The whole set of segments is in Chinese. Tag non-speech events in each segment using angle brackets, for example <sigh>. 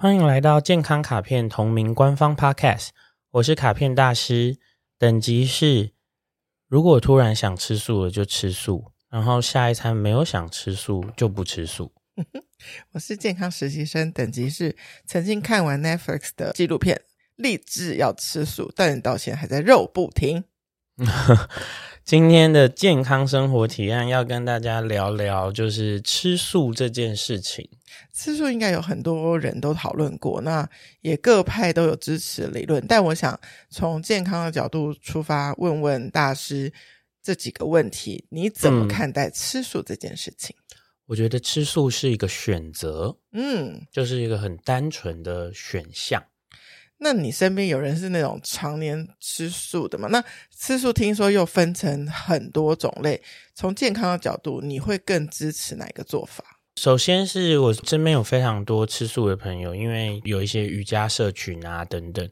欢迎来到健康卡片同名官方 Podcast，我是卡片大师，等级是如果突然想吃素了就吃素，然后下一餐没有想吃素就不吃素。<laughs> 我是健康实习生，等级是曾经看完 Netflix 的纪录片，立志要吃素，但到现在还在肉不停。<laughs> 今天的健康生活提案要跟大家聊聊，就是吃素这件事情。吃素应该有很多人都讨论过，那也各派都有支持理论。但我想从健康的角度出发，问问大师这几个问题：你怎么看待吃素这件事情？嗯，我觉得吃素是一个选择，嗯，就是一个很单纯的选项。那你身边有人是那种常年吃素的吗？那吃素听说又分成很多种类，从健康的角度，你会更支持哪个做法？首先是我身边有非常多吃素的朋友，因为有一些瑜伽社群啊等等。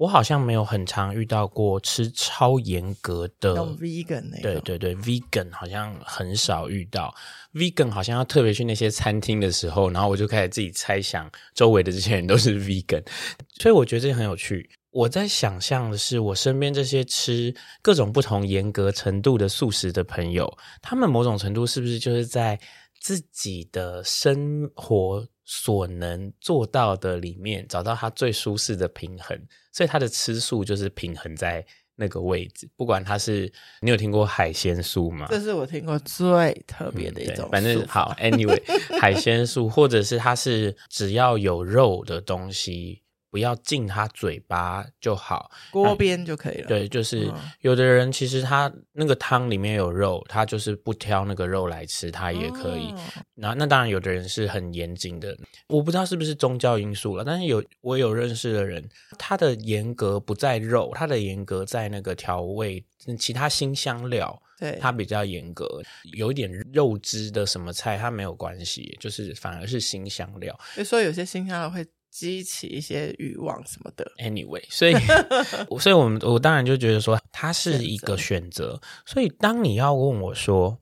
我好像没有很常遇到过吃超严格的 vegan 那，对对对，vegan 好像很少遇到。vegan 好像要特别去那些餐厅的时候，然后我就开始自己猜想周围的这些人都是 <laughs> vegan，所以我觉得这很有趣。我在想象的是，我身边这些吃各种不同严格程度的素食的朋友，他们某种程度是不是就是在自己的生活所能做到的里面，找到他最舒适的平衡？所以他的吃素就是平衡在那个位置，不管他是你有听过海鲜素吗？这是我听过最特别的一种、嗯。反正好，anyway，<laughs> 海鲜素，或者是他是只要有肉的东西。不要进他嘴巴就好，锅边就可以了。对，就是有的人其实他那个汤里面有肉，他就是不挑那个肉来吃，他也可以。那、哦、那当然，有的人是很严谨的，我不知道是不是宗教因素了。但是有我有认识的人，他的严格不在肉，他的严格在那个调味，其他新香料，对，他比较严格。有一点肉汁的什么菜，他没有关系，就是反而是新香料。所以说有些新香料会。激起一些欲望什么的。Anyway，所以，<laughs> 所以我们我当然就觉得说，它是一个选择。所以，当你要问我说，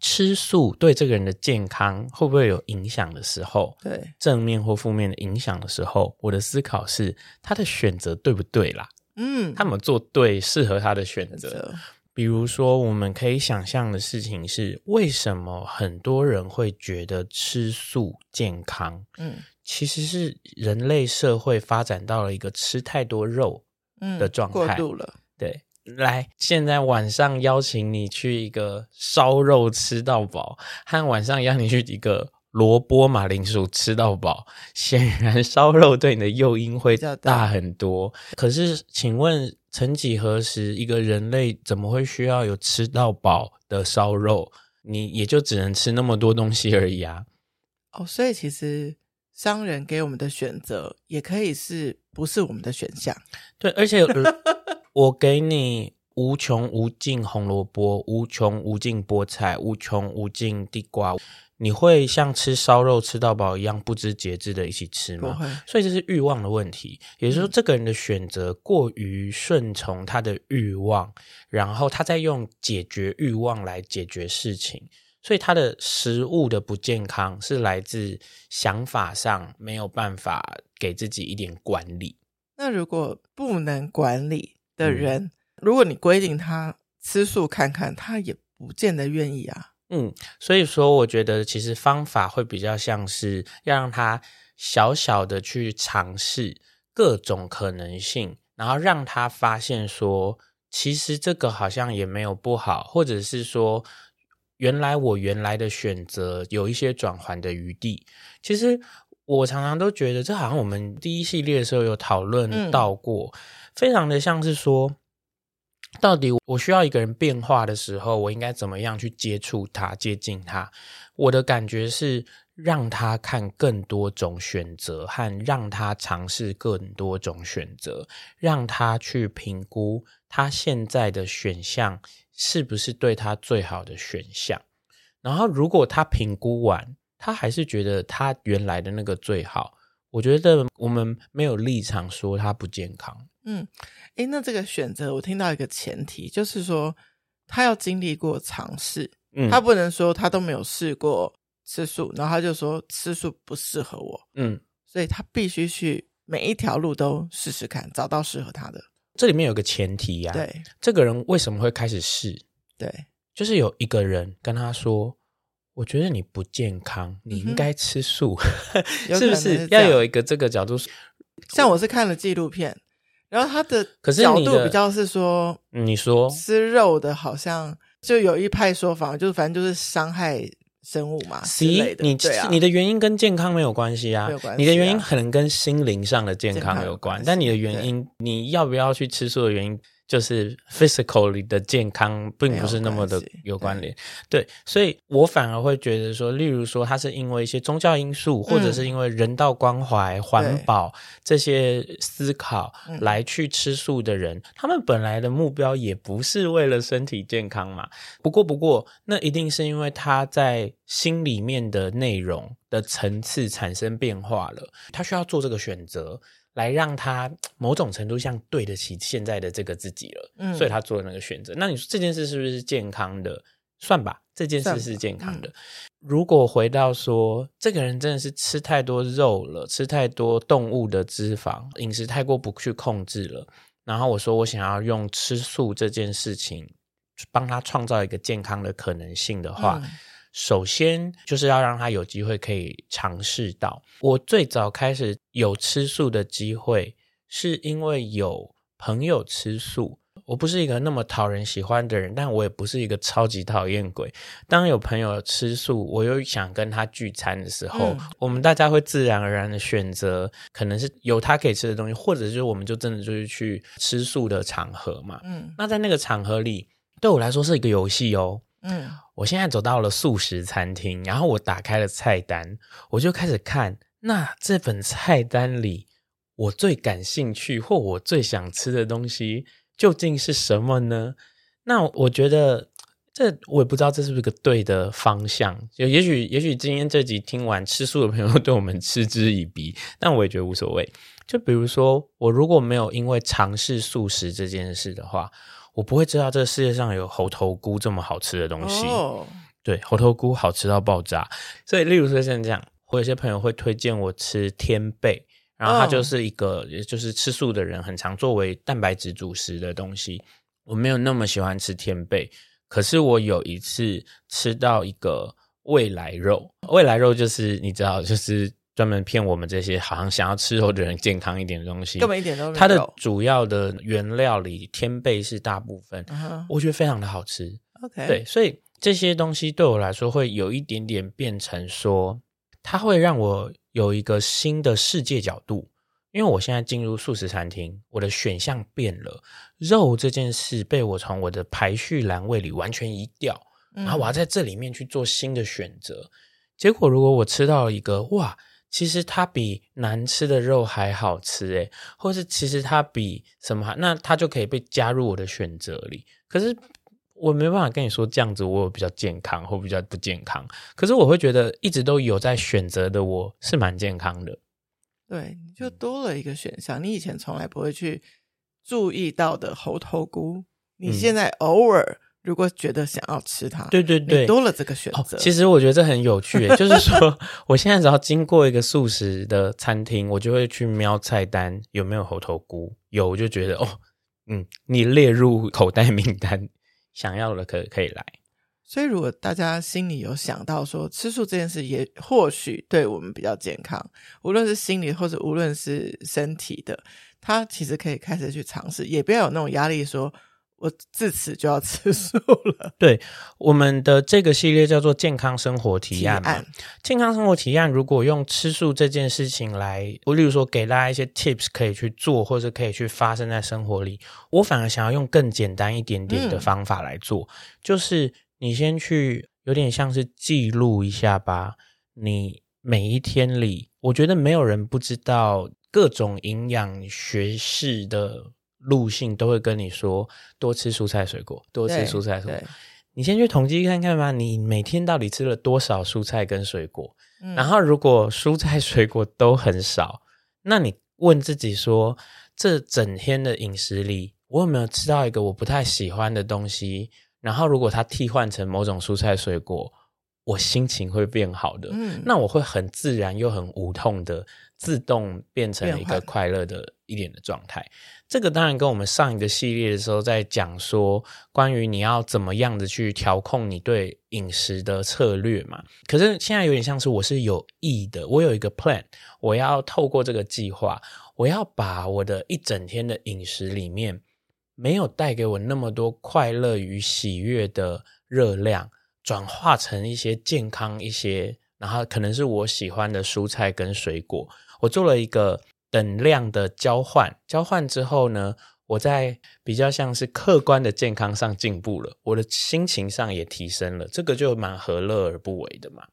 吃素对这个人的健康会不会有影响的时候，对，正面或负面的影响的时候，我的思考是，他的选择对不对啦？嗯，他们做对适合他的选择。比如说，我们可以想象的事情是，为什么很多人会觉得吃素健康？嗯。其实是人类社会发展到了一个吃太多肉的状态，嗯，过度了。对，来，现在晚上邀请你去一个烧肉吃到饱，和晚上邀你去一个萝卜马铃薯吃到饱，显然烧肉对你的诱因会大很多。可是，请问，曾几何时，一个人类怎么会需要有吃到饱的烧肉？你也就只能吃那么多东西而已啊。哦，所以其实。商人给我们的选择，也可以是不是我们的选项？对，而且 <laughs> 我给你无穷无尽红萝卜、无穷无尽菠菜、无穷无尽地瓜，你会像吃烧肉吃到饱一样不知节制的一起吃吗？所以这是欲望的问题，也就是说，这个人的选择过于顺从他的欲望，然后他在用解决欲望来解决事情。所以他的食物的不健康是来自想法上没有办法给自己一点管理。那如果不能管理的人，嗯、如果你规定他吃素看看，他也不见得愿意啊。嗯，所以说我觉得其实方法会比较像是要让他小小的去尝试各种可能性，然后让他发现说，其实这个好像也没有不好，或者是说。原来我原来的选择有一些转圜的余地。其实我常常都觉得，这好像我们第一系列的时候有讨论到过，嗯、非常的像是说，到底我需要一个人变化的时候，我应该怎么样去接触他、接近他？我的感觉是让他看更多种选择，和让他尝试更多种选择，让他去评估他现在的选项。是不是对他最好的选项？然后，如果他评估完，他还是觉得他原来的那个最好，我觉得我们没有立场说他不健康。嗯，诶，那这个选择，我听到一个前提，就是说他要经历过尝试，嗯，他不能说他都没有试过吃素，然后他就说吃素不适合我，嗯。所以他必须去每一条路都试试看，找到适合他的。这里面有个前提呀、啊，对，这个人为什么会开始试？对，就是有一个人跟他说：“我觉得你不健康，你应该吃素，<laughs> 嗯、是不是？是要有一个这个角度。”像我是看了纪录片，然后他的角度比较是说，你说吃肉的好像就有一派说法，就是反正就是伤害。生物嘛之类的，你啊，你的原因跟健康没有关系啊，没有关系啊，你的原因可能跟心灵上的健康有关，健康有关，但你的原因，你要不要去吃素的原因。就是 physically 的健康并不是那么的有关联，对，对，所以我反而会觉得说，例如说，他是因为一些宗教因素，或者是因为人道关怀、环、嗯、保这些思考来去吃素的人，他们本来的目标也不是为了身体健康嘛。不过，不过，那一定是因为他在心里面的内容的层次产生变化了，他需要做这个选择。来让他某种程度上对得起现在的这个自己了，嗯，所以他做了那个选择。那你说这件事是不是健康的？算吧，这件事是健康的。嗯、如果回到说，这个人真的是吃太多肉了，吃太多动物的脂肪，饮食太过不去控制了。然后我说我想要用吃素这件事情帮他创造一个健康的可能性的话。嗯首先就是要让他有机会可以尝试到。我最早开始有吃素的机会，是因为有朋友吃素。我不是一个那么讨人喜欢的人，但我也不是一个超级讨厌鬼。当有朋友吃素，我又想跟他聚餐的时候，嗯、我们大家会自然而然的选择，可能是有他可以吃的东西，或者就是我们就真的就是去吃素的场合嘛。嗯，那在那个场合里，对我来说是一个游戏哦。嗯，我现在走到了素食餐厅，然后我打开了菜单，我就开始看，那这本菜单里我最感兴趣或我最想吃的东西究竟是什么呢？那我觉得这我也不知道这是不是个对的方向。就也许也许今天这集听完吃素的朋友对我们嗤之以鼻，<laughs> 但我也觉得无所谓。就比如说，我如果没有因为尝试素食这件事的话。我不会知道这个世界上有猴头菇这么好吃的东西。Oh. 对，猴头菇好吃到爆炸。所以，例如说像这样，我有些朋友会推荐我吃天贝，然后它就是一个，oh. 也就是吃素的人很常作为蛋白质主食的东西。我没有那么喜欢吃天贝，可是我有一次吃到一个未来肉，未来肉就是你知道，就是。专门骗我们这些好像想要吃肉的人健康一点的东西，根本一点都没有。它的主要的原料里，天贝是大部分，uh-huh. 我觉得非常的好吃。OK，对，所以这些东西对我来说会有一点点变成说，它会让我有一个新的世界角度。因为我现在进入素食餐厅，我的选项变了，肉这件事被我从我的排序栏位里完全移掉，然后我要在这里面去做新的选择。嗯。结果如果我吃到了一个哇。其实它比难吃的肉还好吃诶，或是其实它比什么，那它就可以被加入我的选择里。可是我没办法跟你说这样子，我有比较健康或比较不健康。可是我会觉得一直都有在选择的，我是蛮健康的。对，你就多了一个选项，你以前从来不会去注意到的猴头菇，你现在偶尔。嗯如果觉得想要吃它，对对对，多了这个选择。哦，其实我觉得这很有趣，<laughs> 就是说，我现在只要经过一个素食的餐厅，我就会去瞄菜单有没有猴头菇，有我就觉得哦，嗯，你列入口袋名单，想要的可可以来。所以，如果大家心里有想到说吃素这件事，也或许对我们比较健康，无论是心理或者无论是身体的，他其实可以开始去尝试，也不要有那种压力说。我自此就要吃素了。<laughs> 对，我们的这个系列叫做健康生活提案嘛。健康生活提案，如果用吃素这件事情来，我例如说给大家一些 tips 可以去做，或者可以去发生在生活里，我反而想要用更简单一点点的方法来做，嗯、就是你先去有点像是记录一下吧。你每一天里，我觉得没有人不知道各种营养学式的。路径都会跟你说多吃蔬菜水果，多吃蔬菜水果。你先去统计看看吧，你每天到底吃了多少蔬菜跟水果？嗯，然后如果蔬菜水果都很少，那你问自己说，这整天的饮食里，我有没有吃到一个我不太喜欢的东西？然后如果它替换成某种蔬菜水果，我心情会变好的。嗯，那我会很自然又很无痛的自动变成一个快乐的一点的状态。这个当然跟我们上一个系列的时候在讲说，关于你要怎么样的去调控你对饮食的策略嘛。可是现在有点像是我是有意的，我有一个 plan，我要透过这个计划，我要把我的一整天的饮食里面没有带给我那么多快乐与喜悦的热量，转化成一些健康一些，然后可能是我喜欢的蔬菜跟水果。我做了一个。等量的交换，交换之后呢，我在比较像是客观的健康上进步了，我的心情上也提升了，这个就蛮何乐而不为的嘛。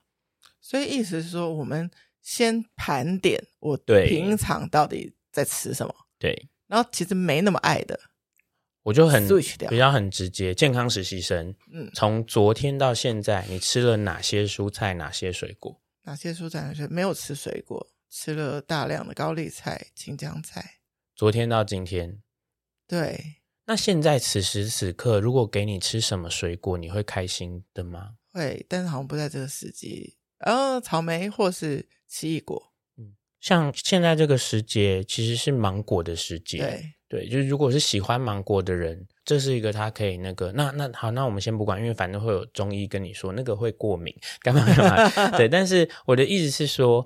所以意思是说，我们先盘点我平常到底在吃什么，对，然后其实没那么爱的，我就很比较很直接，健康实习生，嗯，从昨天到现在，你吃了哪些蔬菜，哪些水果？哪些蔬菜？哪些没有吃水果？吃了大量的高丽菜、青江菜。昨天到今天，对。那现在此时此刻，如果给你吃什么水果，你会开心的吗？会，但是好像不在这个时机。呃，草莓或是奇异果。嗯，像现在这个时节，其实是芒果的时节。对对，就是如果是喜欢芒果的人，这是一个他可以那个。那那好，那我们先不管，因为反正会有中医跟你说那个会过敏，干嘛干嘛。<laughs> 对，但是我的意思是说。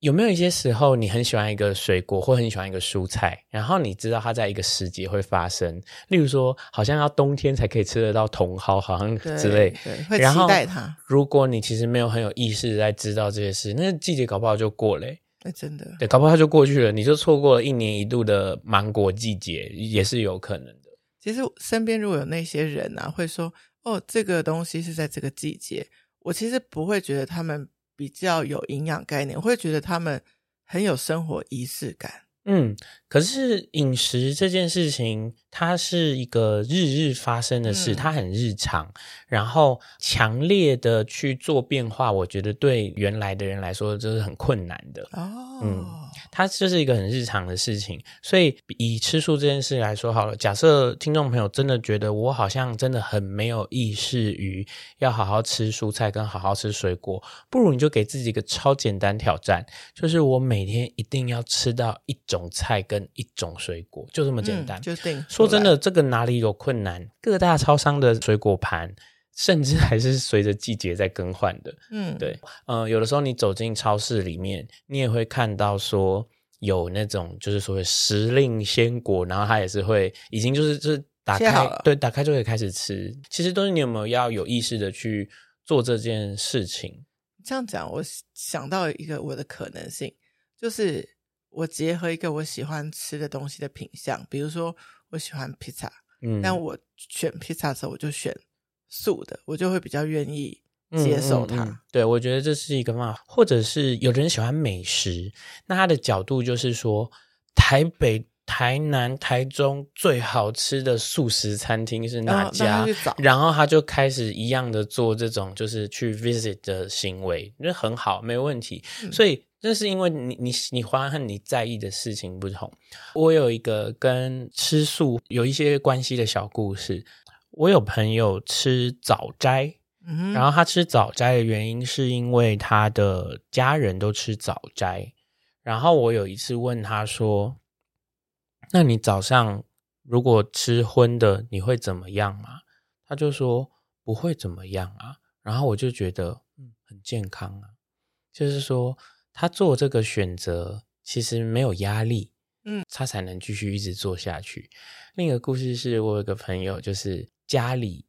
有没有一些时候你很喜欢一个水果或很喜欢一个蔬菜，然后你知道它在一个时节会发生，例如说好像要冬天才可以吃得到茼蒿，好像之类，对，会期待它。如果你其实没有很有意识在知道这些事，那季节搞不好就过了。哎，真的，对，搞不好它就过去了，你就错过了一年一度的芒果季节，也是有可能的。其实身边如果有那些人啊，会说哦，这个东西是在这个季节，我其实不会觉得他们。比较有营养概念，我会觉得他们很有生活仪式感。嗯，可是饮食这件事情，它是一个日日发生的事，嗯、它很日常，然后强烈的去做变化，我觉得对原来的人来说这是很困难的。哦，嗯，它就是一个很日常的事情，所以以吃素这件事来说好了，假设听众朋友真的觉得我好像真的很没有意识于要好好吃蔬菜跟好好吃水果，不如你就给自己一个超简单挑战，就是我每天一定要吃到一种菜跟一种水果，就这么简单。嗯、就定说真的，这个哪里有困难？各大超商的水果盘，甚至还是随着季节在更换的。嗯，对，有的时候你走进超市里面，你也会看到说有那种就是所谓时令鲜果，然后它也是会已经就是就是打开，对，打开就可以开始吃。其实都是你有没有要有意识的去做这件事情？这样讲，我想到一个我的可能性，就是。我结合一个我喜欢吃的东西的品相，比如说我喜欢披萨，嗯，但我选披萨的时候我就选素的，我就会比较愿意接受它。嗯嗯嗯、对，我觉得这是一个嘛，或者是有人喜欢美食，那他的角度就是说，台北、台南、台中最好吃的素食餐厅是哪家？然后，然后他就开始一样的做这种就是去 visit 的行为，那很好，没问题，嗯、所以。这是因为你你喜欢和你在意的事情不同。我有一个跟吃素有一些关系的小故事。我有朋友吃早斋，嗯，然后他吃早斋的原因是因为他的家人都吃早斋。然后我有一次问他说：“那你早上如果吃荤的，你会怎么样吗？”他就说：“不会怎么样啊。”然后我就觉得，嗯，很健康啊，就是说。他做这个选择其实没有压力，嗯，他才能继续一直做下去。另一个故事是我有个朋友，就是家里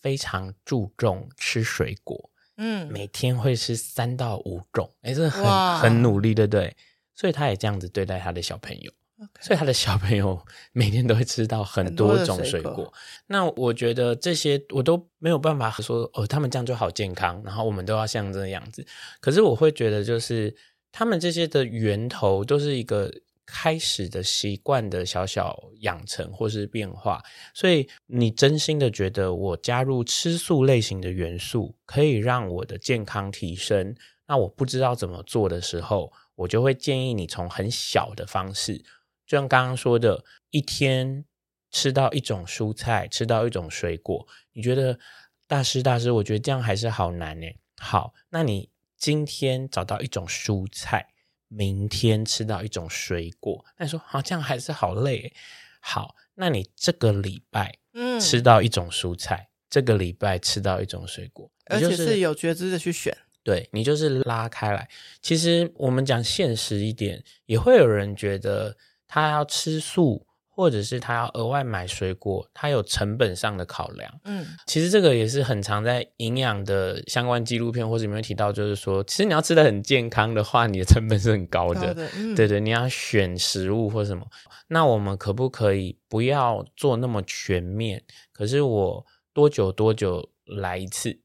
非常注重吃水果，嗯，每天会吃三到五种，哎，这很很努力，对不对？所以他也这样子对待他的小朋友.所以他的小朋友每天都会吃到很多种水果。水果那我觉得这些我都没有办法说哦，他们这样就好健康，然后我们都要像这个样子。可是我会觉得就是。他们这些的源头都是一个开始的习惯的小小养成或是变化，所以你真心的觉得我加入吃素类型的元素可以让我的健康提升，那我不知道怎么做的时候，我就会建议你从很小的方式，就像刚刚说的，一天吃到一种蔬菜，吃到一种水果，你觉得大师大师，我觉得这样还是好难呢。好，那你。今天找到一种蔬菜，明天吃到一种水果。那你说好像还是好累。好，那你这个礼拜嗯吃到一种蔬菜，嗯、这个礼拜吃到一种水果，而且是有觉知的去选。对，你就是拉开来。其实我们讲现实一点，也会有人觉得他要吃素。或者是他要额外买水果，他有成本上的考量。嗯，其实这个也是很常在营养的相关纪录片或者里面提到，就是说，其实你要吃的很健康的话，你的成本是很高的。高的嗯、对对，你要选食物或什么，那我们可不可以不要做那么全面？可是我多久多久来一次？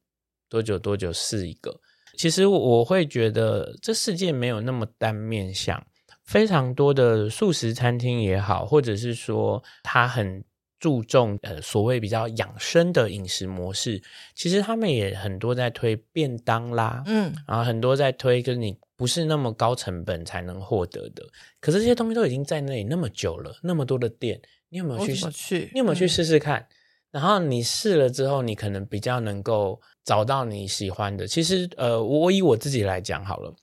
多久多久试一个？其实我会觉得这世界没有那么单面向。非常多的素食餐厅也好，或者是说他很注重呃所谓比较养生的饮食模式，其实他们也很多在推便当啦，嗯，然后很多在推就是你不是那么高成本才能获得的。可是这些东西都已经在那里那么久了，那么多的店，你有没有去？去你有没有去试试看？嗯、然后你试了之后，你可能比较能够找到你喜欢的。其实呃，我以我自己来讲好了。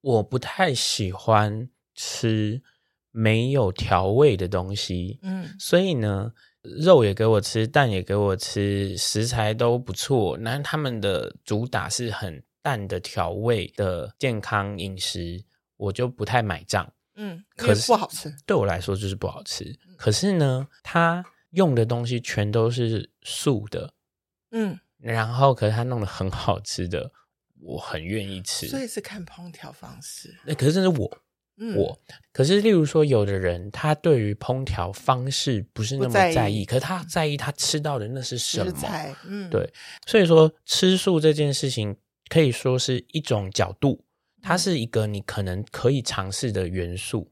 我不太喜欢吃没有调味的东西，嗯，所以呢，肉也给我吃，蛋也给我吃，食材都不错。那他们的主打是很淡的调味的健康饮食，我就不太买账，嗯，可是不好吃，对我来说就是不好吃。可是呢，他用的东西全都是素的，嗯，然后可是他弄得很好吃的。我很愿意吃，所以是看烹调方式。那可是这是我，嗯、我。可是例如说，有的人他对于烹调方式不是那么在意，在意可是他在意他吃到的那是什么？嗯，对。所以说，吃素这件事情可以说是一种角度，它是一个你可能可以尝试的元素。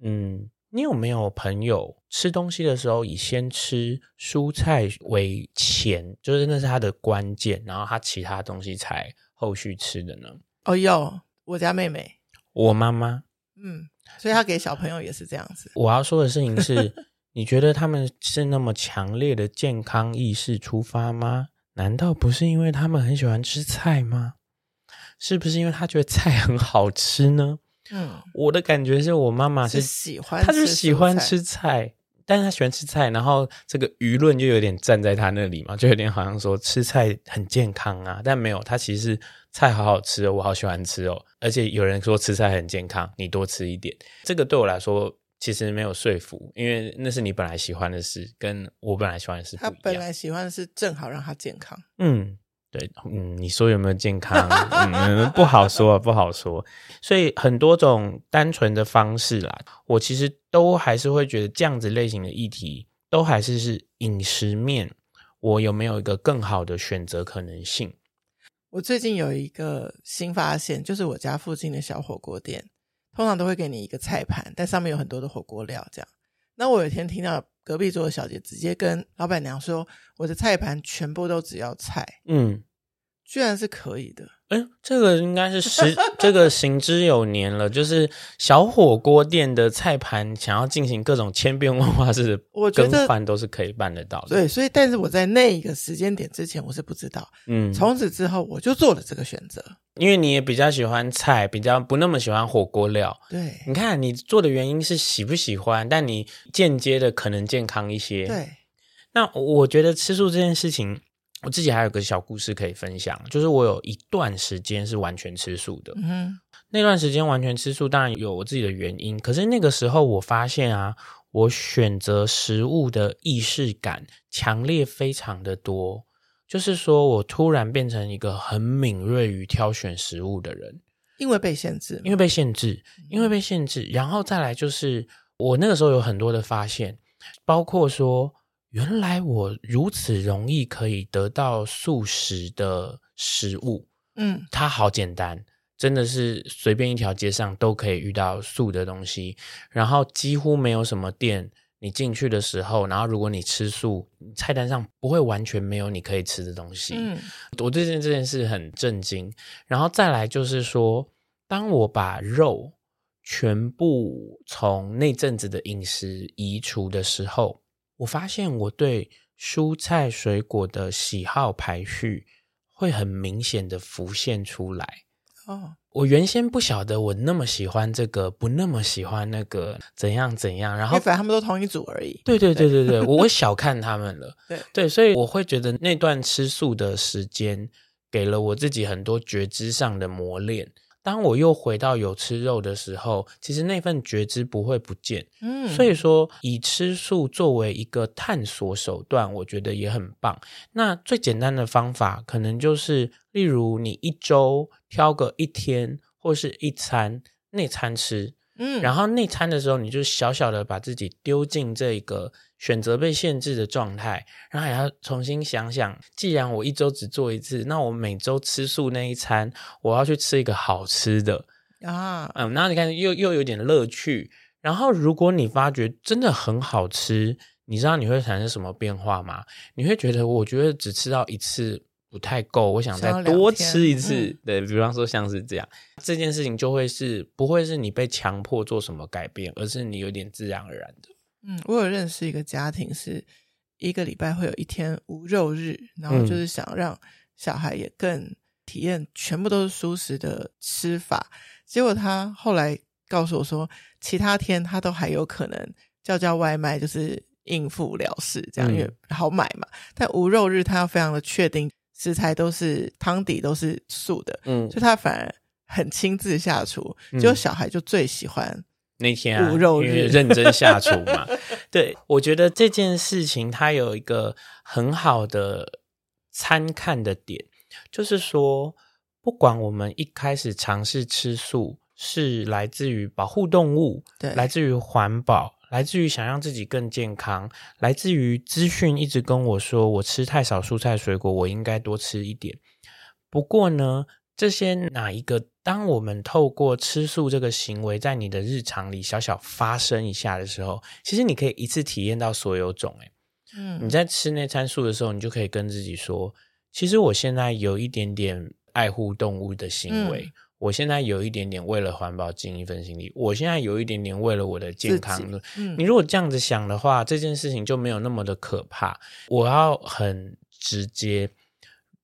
嗯，你有没有朋友吃东西的时候以先吃蔬菜为前，就是那是他的关键，然后他其他东西才。后续吃的呢？哦，有我家妹妹，我妈妈，嗯，所以她给小朋友也是这样子。我要说的事情是，<laughs> 你觉得他们是那么强烈的健康意识出发吗？难道不是因为他们很喜欢吃菜吗？是不是因为他觉得菜很好吃呢？嗯，我的感觉是我妈妈是，是喜欢，她就喜欢吃菜。但是他喜欢吃菜，然后这个舆论就有点站在他那里嘛，就有点好像说吃菜很健康啊，但没有，他其实菜好好吃哦，我好喜欢吃哦，而且有人说吃菜很健康，你多吃一点，这个对我来说其实没有说服，因为那是你本来喜欢的事，跟我本来喜欢的事不一样。他本来喜欢的是正好让他健康，嗯。对，嗯，你说有没有健康？嗯，不好说，不好说。所以很多种单纯的方式啦，我其实都还是会觉得这样子类型的议题，都还是是饮食面，我有没有一个更好的选择可能性？我最近有一个新发现，就是我家附近的小火锅店，通常都会给你一个菜盘，但上面有很多的火锅料，这样。那我有一天听到隔壁桌的小姐直接跟老板娘说：“我的菜盘全部都只要菜。”嗯，居然是可以的。哎，这个应该是十这个行之有年了，就是小火锅店的菜盘想要进行各种千变万化式的更换，都是可以办得到的。对，所以但是我在那一个时间点之前，我是不知道。嗯，从此之后我就做了这个选择。因为你也比较喜欢菜，比较不那么喜欢火锅料。对，你看你做的原因是喜不喜欢，但你间接的可能健康一些。对，那我觉得吃素这件事情。我自己还有个小故事可以分享，就是我有一段时间是完全吃素的。嗯，那段时间完全吃素，当然有我自己的原因。可是那个时候我发现啊，我选择食物的意识感强烈非常的多，就是说我突然变成一个很敏锐于挑选食物的人，因为被限制，因为被限制，因为被限制。然后再来就是我那个时候有很多的发现，包括说。原来我如此容易可以得到素食的食物，嗯，它好简单，真的是随便一条街上都可以遇到素的东西，然后几乎没有什么店，你进去的时候，然后如果你吃素，菜单上不会完全没有你可以吃的东西。嗯，我对这件事很震惊。然后再来就是说，当我把肉全部从那阵子的饮食移除的时候。我发现我对蔬菜水果的喜好排序会很明显的浮现出来。哦，我原先不晓得我那么喜欢这个，不那么喜欢那个，怎样怎样。然后反正他们都同一组而已。对对对对对，我我小看他们了。对对，所以我会觉得那段吃素的时间，给了我自己很多觉知上的磨练。当我又回到有吃肉的时候，其实那份觉知不会不见。嗯，所以说以吃素作为一个探索手段，我觉得也很棒。那最简单的方法，可能就是例如你一周挑个一天或是一餐内餐吃。嗯，然后内餐的时候，你就小小的把自己丢进这个选择被限制的状态，然后还要重新想想，既然我一周只做一次，那我每周吃素那一餐，我要去吃一个好吃的啊，嗯，然后你看又又有点乐趣。然后如果你发觉真的很好吃，你知道你会产生什么变化吗？你会觉得，我觉得只吃到一次。不太够，我想再多吃一次。嗯、对，比方说像是这样，这件事情就会是不会是你被强迫做什么改变，而是你有点自然而然的。嗯，我有认识一个家庭，是一个礼拜会有一天无肉日，然后就是想让小孩也更体验全部都是素食的吃法。结果他后来告诉我说，其他天他都还有可能叫叫外卖，就是应付了事，这样因为好买嘛。嗯、但无肉日他要非常的确定。食材都是汤底都是素的，嗯，所以他反而很亲自下厨，结果、嗯、小孩就最喜欢那天啊肉日认真下厨嘛。<laughs> 对，我觉得这件事情它有一个很好的参看的点，就是说，不管我们一开始尝试吃素是来自于保护动物，对，来自于环保。来自于想让自己更健康，来自于资讯一直跟我说，我吃太少蔬菜水果，我应该多吃一点。不过呢，这些哪一个？当我们透过吃素这个行为，在你的日常里小小发生一下的时候，其实你可以一次体验到所有种。诶，嗯，你在吃那餐素的时候，你就可以跟自己说，其实我现在有一点点爱护动物的行为。嗯我现在有一点点为了环保尽一份心力，我现在有一点点为了我的健康。嗯，你如果这样子想的话，这件事情就没有那么的可怕。我要很直接，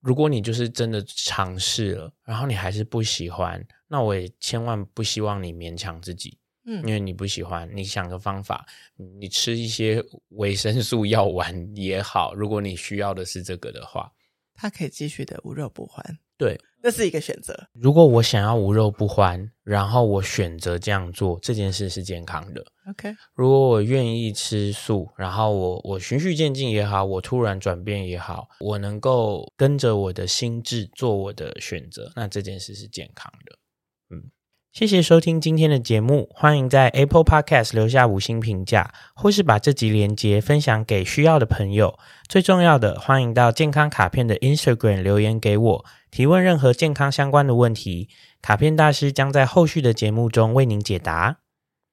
如果你就是真的尝试了，然后你还是不喜欢，那我也千万不希望你勉强自己。嗯，因为你不喜欢，你想个方法，你吃一些维生素药丸也好。如果你需要的是这个的话，它可以继续的无肉不欢。对，这是一个选择。如果我想要无肉不欢，然后我选择这样做，这件事是健康的。OK，如果我愿意吃素，然后我我循序渐进也好，我突然转变也好，我能够跟着我的心智做我的选择，那这件事是健康的。嗯。谢谢收听今天的节目，欢迎在 Apple Podcast 留下五星评价，或是把这集连接分享给需要的朋友。最重要的，欢迎到健康卡片的 Instagram 留言给我，提问任何健康相关的问题，卡片大师将在后续的节目中为您解答。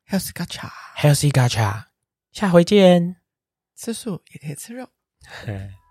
Healthy Gacha Healthy Gacha，下回见。吃素也可以吃肉。<laughs>